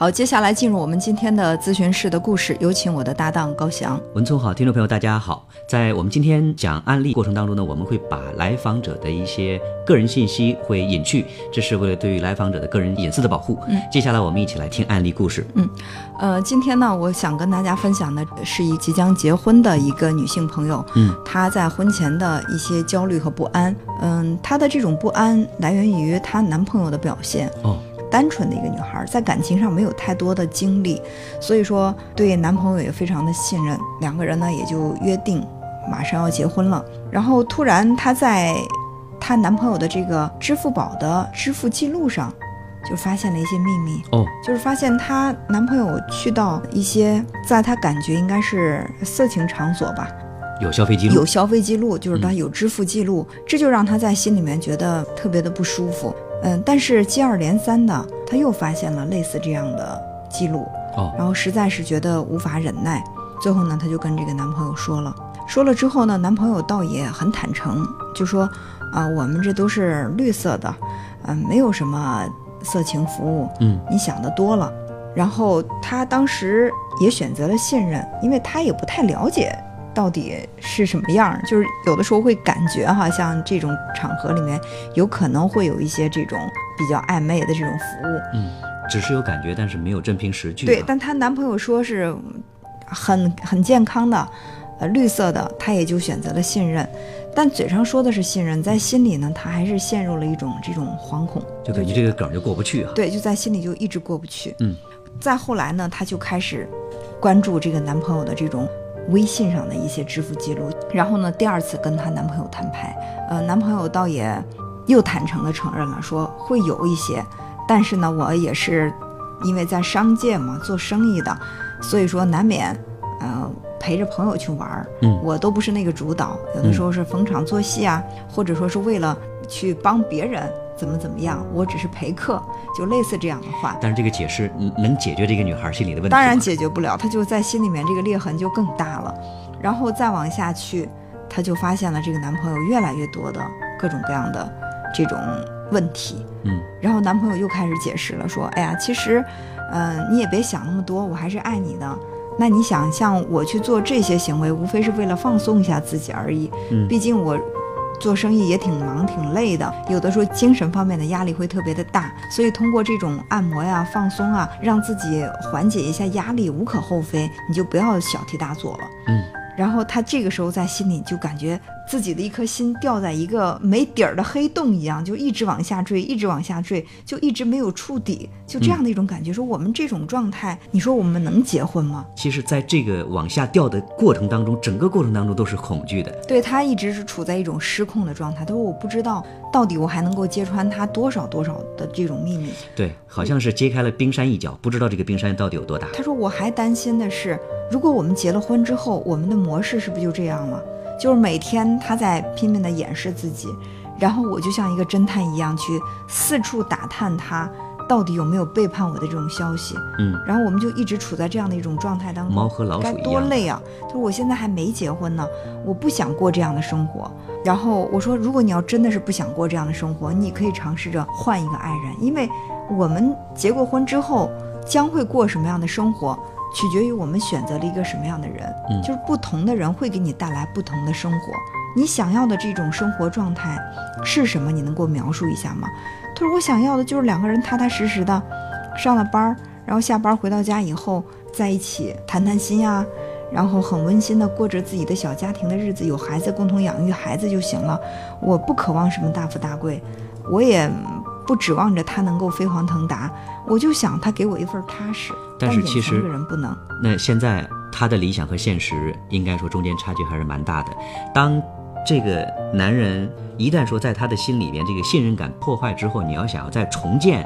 好，接下来进入我们今天的咨询室的故事，有请我的搭档高翔。文聪好，听众朋友大家好。在我们今天讲案例过程当中呢，我们会把来访者的一些个人信息会隐去，这是为了对于来访者的个人隐私的保护。嗯，接下来我们一起来听案例故事。嗯，呃，今天呢，我想跟大家分享的是一即将结婚的一个女性朋友。嗯，她在婚前的一些焦虑和不安。嗯，她的这种不安来源于她男朋友的表现。哦。单纯的一个女孩，在感情上没有太多的经历，所以说对男朋友也非常的信任，两个人呢也就约定马上要结婚了。然后突然她在她男朋友的这个支付宝的支付记录上，就发现了一些秘密哦，就是发现她男朋友去到一些在她感觉应该是色情场所吧，有消费记录，有消费记录，就是他有支付记录，这就让她在心里面觉得特别的不舒服。嗯，但是接二连三的，他又发现了类似这样的记录，哦，然后实在是觉得无法忍耐，最后呢，他就跟这个男朋友说了，说了之后呢，男朋友倒也很坦诚，就说啊，我们这都是绿色的，嗯，没有什么色情服务，嗯，你想的多了。然后他当时也选择了信任，因为他也不太了解。到底是什么样？就是有的时候会感觉哈，像这种场合里面有可能会有一些这种比较暧昧的这种服务。嗯，只是有感觉，但是没有真凭实据。对，但她男朋友说是很很健康的，呃，绿色的，她也就选择了信任。但嘴上说的是信任，在心里呢，她还是陷入了一种这种惶恐，就感觉这个梗就过不去啊。对，就在心里就一直过不去。嗯，再后来呢，她就开始关注这个男朋友的这种。微信上的一些支付记录，然后呢，第二次跟她男朋友摊牌，呃，男朋友倒也又坦诚的承认了，说会有一些，但是呢，我也是因为在商界嘛，做生意的，所以说难免，呃，陪着朋友去玩儿，嗯，我都不是那个主导，有的时候是逢场作戏啊，或者说是为了去帮别人。怎么怎么样？我只是陪客，就类似这样的话。但是这个解释能解决这个女孩心里的问题？当然解决不了，她就在心里面这个裂痕就更大了。然后再往下去，她就发现了这个男朋友越来越多的各种各样的这种问题。嗯。然后男朋友又开始解释了，说：“哎呀，其实，嗯，你也别想那么多，我还是爱你的。那你想，像我去做这些行为，无非是为了放松一下自己而已。嗯，毕竟我。”做生意也挺忙挺累的，有的时候精神方面的压力会特别的大，所以通过这种按摩呀、放松啊，让自己缓解一下压力，无可厚非。你就不要小题大做了。嗯。然后他这个时候在心里就感觉自己的一颗心掉在一个没底儿的黑洞一样，就一直往下坠，一直往下坠，就一直没有触底，就这样的一种感觉。说我们这种状态，你说我们能结婚吗？其实，在这个往下掉的过程当中，整个过程当中都是恐惧的。对他一直是处在一种失控的状态。他说我不知道到底我还能够揭穿他多少多少的这种秘密。对，好像是揭开了冰山一角，不知道这个冰山到底有多大。他说我还担心的是。如果我们结了婚之后，我们的模式是不是就这样了？就是每天他在拼命的掩饰自己，然后我就像一个侦探一样去四处打探他到底有没有背叛我的这种消息。嗯，然后我们就一直处在这样的一种状态当中。猫和老鼠该。多累啊！他说我现在还没结婚呢，我不想过这样的生活。然后我说，如果你要真的是不想过这样的生活，你可以尝试着换一个爱人，因为我们结过婚之后将会过什么样的生活。取决于我们选择了一个什么样的人，嗯，就是不同的人会给你带来不同的生活。你想要的这种生活状态是什么？你能给我描述一下吗？他说：“我想要的就是两个人踏踏实实的上了班儿，然后下班回到家以后在一起谈谈心呀，然后很温馨的过着自己的小家庭的日子，有孩子共同养育孩子就行了。我不渴望什么大富大贵，我也。”不指望着他能够飞黄腾达，我就想他给我一份踏实。但是其实这个人不能。那现在他的理想和现实，应该说中间差距还是蛮大的。当这个男人一旦说在他的心里面这个信任感破坏之后，你要想要再重建。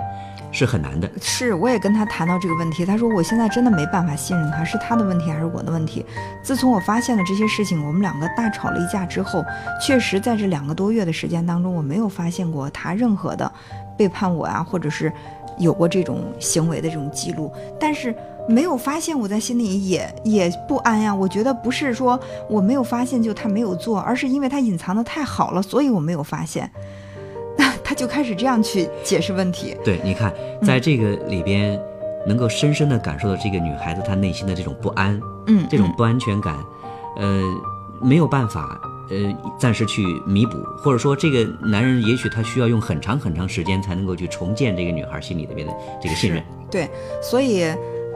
是很难的，是我也跟他谈到这个问题，他说我现在真的没办法信任他，是他的问题还是我的问题？自从我发现了这些事情，我们两个大吵了一架之后，确实在这两个多月的时间当中，我没有发现过他任何的背叛我啊，或者是有过这种行为的这种记录，但是没有发现，我在心里也也不安呀。我觉得不是说我没有发现就他没有做，而是因为他隐藏的太好了，所以我没有发现。那他就开始这样去解释问题。对，你看，在这个里边，能够深深的感受到这个女孩子她内心的这种不安，嗯，嗯这种不安全感，呃，没有办法。呃，暂时去弥补，或者说这个男人也许他需要用很长很长时间才能够去重建这个女孩心里边的这个信任。对，所以，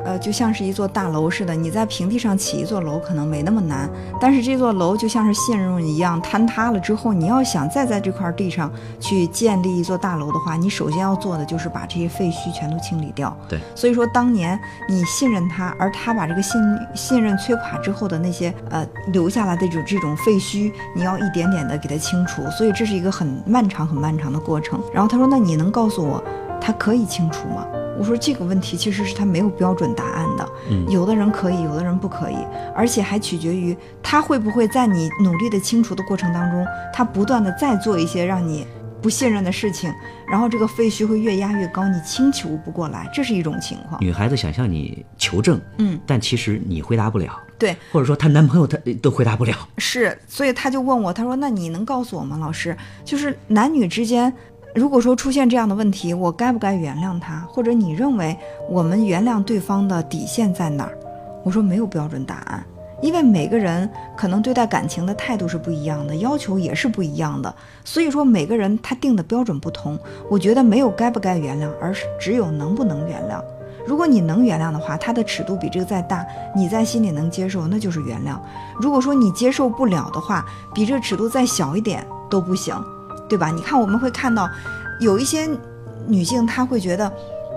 呃，就像是一座大楼似的，你在平地上起一座楼可能没那么难，但是这座楼就像是信任一样坍塌了之后，你要想再在这块地上去建立一座大楼的话，你首先要做的就是把这些废墟全都清理掉。对，所以说当年你信任他，而他把这个信信任摧垮之后的那些呃留下来的这种这种废墟，你要一点点的给它清除，所以这是一个很漫长很漫长的过程。然后他说：“那你能告诉我，他可以清除吗？”我说这个问题其实是他没有标准答案的，嗯有的人可以，有的人不可以，而且还取决于他会不会在你努力的清除的过程当中，他不断的再做一些让你不信任的事情，然后这个废墟会越压越高，你清除不过来，这是一种情况。女孩子想向你求证，嗯，但其实你回答不了，对，或者说她男朋友她都回答不了。是，所以他就问我，他说：“那你能告诉我吗，老师？就是男女之间，如果说出现这样的问题，我该不该原谅他？或者你认为我们原谅对方的底线在哪儿？”我说没有标准答案，因为每个人可能对待感情的态度是不一样的，要求也是不一样的，所以说每个人他定的标准不同。我觉得没有该不该原谅，而是只有能不能原谅。如果你能原谅的话，他的尺度比这个再大，你在心里能接受，那就是原谅。如果说你接受不了的话，比这尺度再小一点都不行，对吧？你看我们会看到，有一些女性她会觉得，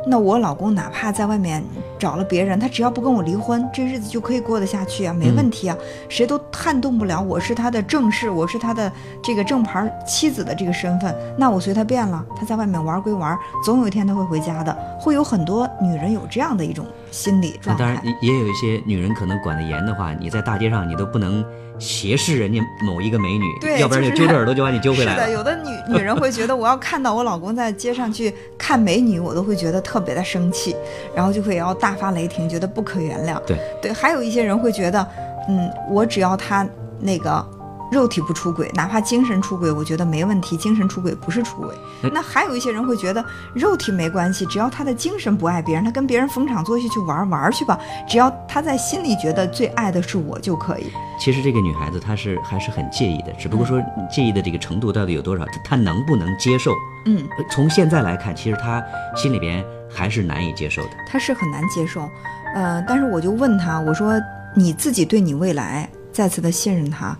那我老公哪怕在外面找了别人，他只要不跟我离婚，这日子就可以过得下去啊，没问题啊，谁都撼动不了我是他的正室，我是他的这个正牌妻子的这个身份，那我随他便了，他在外面玩归玩，总有一天他会回家的，会有很多女人有这样的一种心理状态。当然，也也有一些女人可能管得严的话，你在大街上你都不能斜视人家某一个美女，对要不然就就是揪着耳朵就把你揪回来是的，有的女女人会觉得，我要看到我老公在街上去看美女，我都会觉得特别的生气，然后就会要大发雷霆，觉得不可原谅。对对，还有一些人会觉得，嗯，我只要他那个肉体不出轨，哪怕精神出轨，我觉得没问题，精神出轨不是出轨。哎那还有一些人会觉得肉体没关系，只要他的精神不爱别人，他跟别人逢场作戏去玩玩去吧，只要他在心里觉得最爱的是我就可以。其实这个女孩子她是还是很介意的，只不过说嗯介意的这个程度到底有多少，她她能不能接受？嗯，呃从现在来看，其实她心里边还是难以接受的。她是很难接受，呃，但是我就问她，我说你自己对你未来再次的信任他，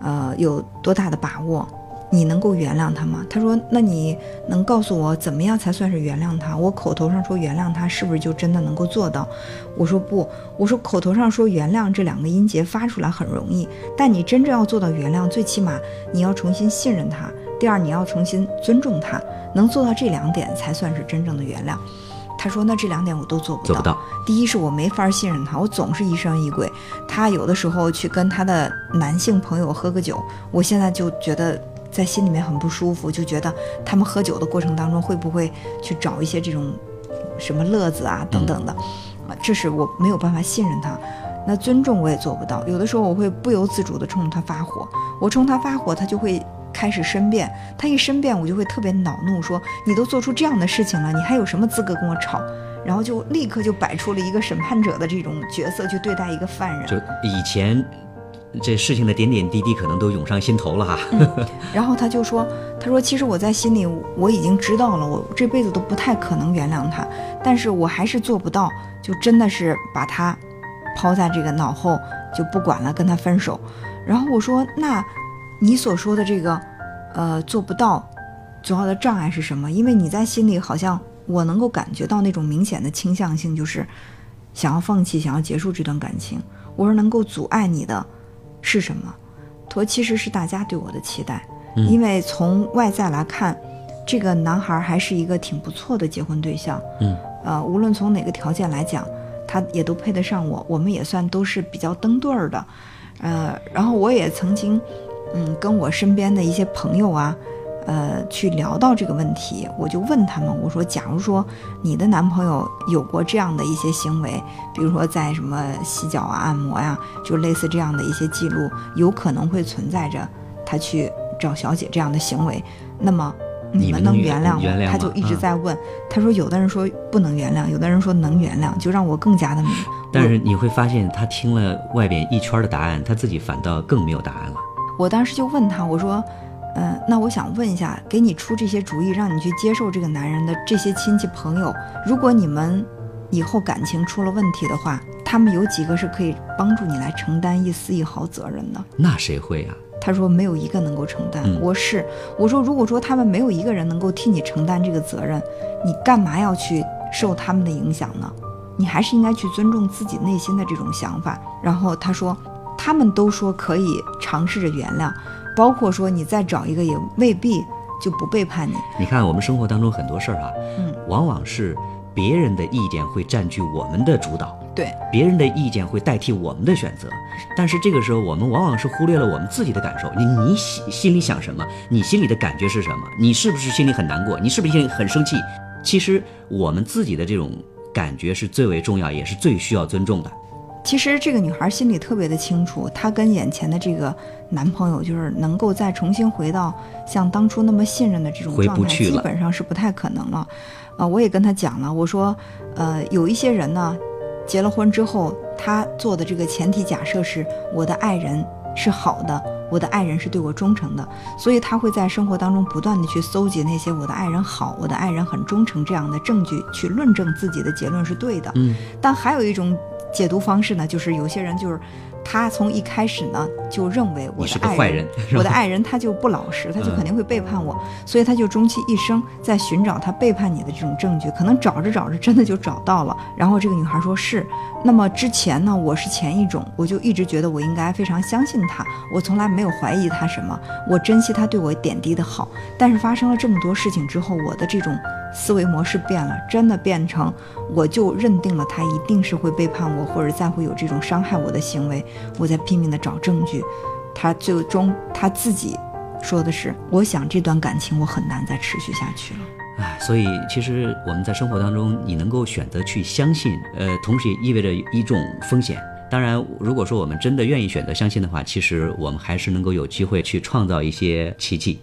呃，有多大的把握？你能够原谅他吗？他说，那你能告诉我怎么样才算是原谅他？我口头上说原谅他，是不是就真的能够做到？我说不，我说口头上说原谅这两个音节发出来很容易，但你真正要做到原谅，最起码你要重新信任他，第二你要重新尊重他，能做到这两点才算是真正的原谅。他说：“那这两点我都做不到。做不到，第一是我没法信任他，我总是疑神疑鬼。他有的时候去跟他的男性朋友喝个酒，我现在就觉得在心里面很不舒服，就觉得他们喝酒的过程当中会不会去找一些这种什么乐子啊等等的，啊，这是我没有办法信任他。那尊重我也做不到，有的时候我会不由自主地冲他发火，我冲他发火，他就会。”开始申辩，他一申辩，我就会特别恼怒，说你都做出这样的事情了，你还有什么资格跟我吵？然后就立刻就摆出了一个审判者的这种角色去对待一个犯人。就以前这事情的点点滴滴可能都涌上心头了哈。然后他就说：“他说其实我在心里我已经知道了，我这辈子都不太可能原谅他，但是我还是做不到，就真的是把他抛在这个脑后就不管了，跟他分手。”然后我说：“那你所说的这个，呃，做不到，主要的障碍是什么？因为你在心里好像我能够感觉到那种明显的倾向性，就是想要放弃，想要结束这段感情。我说能够阻碍你的是什么？他说其实是大家对我的期待，嗯因为从外在来看，这个男孩还是一个挺不错的结婚对象。嗯，呃，无论从哪个条件来讲，他也都配得上我，我们也算都是比较登对儿的。呃，然后我也曾经，嗯，跟我身边的一些朋友啊，呃，去聊到这个问题，我就问他们，我说，假如说你的男朋友有过这样的一些行为，比如说在什么洗脚啊、按摩呀、就类似这样的一些记录，有可能会存在着他去找小姐这样的行为，那么你们能原谅吗？他就一直嗯在问。他说有的人说不能原谅，有的人说能原谅，就让我更加的迷。但是你会发现，他听了外边一圈的答案，他自己反倒更没有答案了。我当时就问他，我说，嗯、那我想问一下，给你出这些主意，让你去接受这个男人的这些亲戚朋友，如果你们以后感情出了问题的话，他们有几个是可以帮助你来承担一丝一毫责任的？那谁会啊？他说没有一个能够承担。嗯我是我说，如果说他们没有一个人能够替你承担这个责任，你干嘛要去受他们的影响呢？你还是应该去尊重自己内心的这种想法。然后他说，他们都说可以尝试着原谅，包括说你再找一个也未必就不背叛你。你看，我们生活当中很多事儿啊，嗯，往往是别人的意见会占据我们的主导，对，别人的意见会代替我们的选择。但是这个时候，我们往往是忽略了我们自己的感受。你你心心里想什么？你心里的感觉是什么？你是不是心里很难过？你是不是心里很生气？其实我们自己的这种感觉是最为重要，也是最需要尊重的。其实这个女孩心里特别的清楚，她跟眼前的这个男朋友，就是能够再重新回到像当初那么信任的这种状态，基本上是不太可能了。呃，我也跟她讲了，我说，呃，有一些人呢，结了婚之后，他做的这个前提假设是我的爱人是好的，我的爱人是对我忠诚的，所以他会在生活当中不断的去搜集那些我的爱人好，我的爱人很忠诚这样的证据，去论证自己的结论是对的。嗯，但还有一种解读方式呢，就是有些人就是他从一开始呢就认为我是的爱人，我的爱人他就不老实，他就嗯肯定会背叛我，所以他就终其一生在寻找他背叛你的这种证据，可能找着找着真的就找到了。然后这个女孩说是，那么之前呢，我是前一种，我就一直觉得我应该非常相信他，我从来没有怀疑他什么，我珍惜他对我点滴的好。但是发生了这么多事情之后，我的这种思维模式变了，真的变成我就认定了他一定是会背叛我，或者再会有这种伤害我的行为，我在拼命的找证据。他最终他自己说的是：“我想这段感情我很难再持续下去了。唉，所以其实我们在生活当中，你能够选择去相信，呃，同时也意味着一种风险。当然，如果说我们真的愿意选择相信的话，其实我们还是能够有机会去创造一些奇迹。